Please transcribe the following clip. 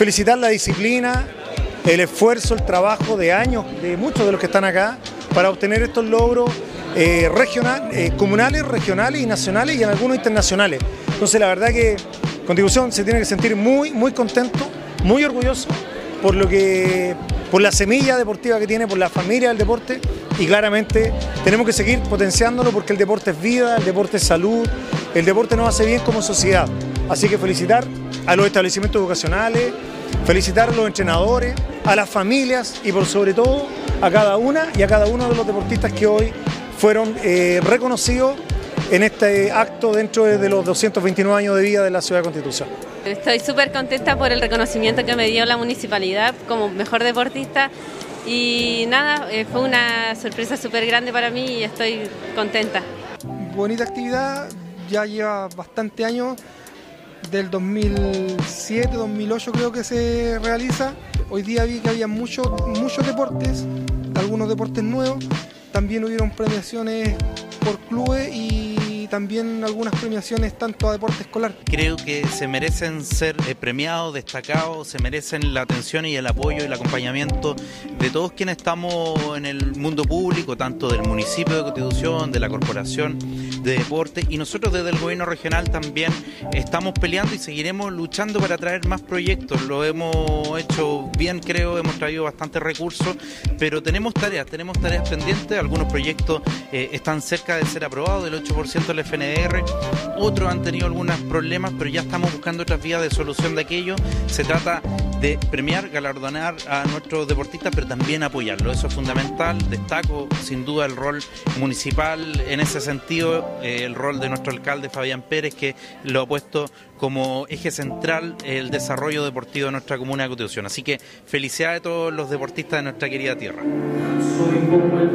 felicitar la disciplina, el esfuerzo, el trabajo de años de muchos de los que están acá para obtener estos logros eh, eh, comunales, regionales y nacionales y en algunos internacionales. Entonces la verdad que Contribución se tiene que sentir muy, muy contento, muy orgulloso por lo que por la semilla deportiva que tiene, por la familia del deporte y claramente tenemos que seguir potenciándolo porque el deporte es vida, el deporte es salud, el deporte nos hace bien como sociedad. Así que felicitar a los establecimientos educacionales, felicitar a los entrenadores, a las familias y por sobre todo a cada una y a cada uno de los deportistas que hoy fueron eh, reconocidos en este acto dentro de los 229 años de vida de la Ciudad de Constitución. Estoy súper contenta por el reconocimiento que me dio la municipalidad como mejor deportista y nada, eh, fue una sorpresa súper grande para mí y estoy contenta. Bonita actividad, ya lleva bastante años, del 2007, 2008 creo que se realiza. Hoy día vi que había muchos, muchos deportes, algunos deportes nuevos, también hubieron premiaciones por clubes y también algunas premiaciones tanto a deporte escolar. Creo que se merecen ser eh, premiados, destacados, se merecen la atención y el apoyo y el acompañamiento de todos quienes estamos en el mundo público, tanto del municipio de Constitución, de la corporación de deporte y nosotros desde el gobierno regional también estamos peleando y seguiremos luchando para traer más proyectos. Lo hemos hecho bien, creo, hemos traído bastantes recursos, pero tenemos tareas, tenemos tareas pendientes, algunos proyectos eh, están cerca de ser aprobados, del 8% del FNDR, otros han tenido algunos problemas, pero ya estamos buscando otras vías de solución de aquello. Se trata de premiar, galardonar a nuestros deportistas, pero también apoyarlos. Eso es fundamental. Destaco sin duda el rol municipal en ese sentido, eh, el rol de nuestro alcalde Fabián Pérez, que lo ha puesto como eje central el desarrollo deportivo de nuestra comuna de Constitución. Así que felicidades a todos los deportistas de nuestra querida tierra. Soy como el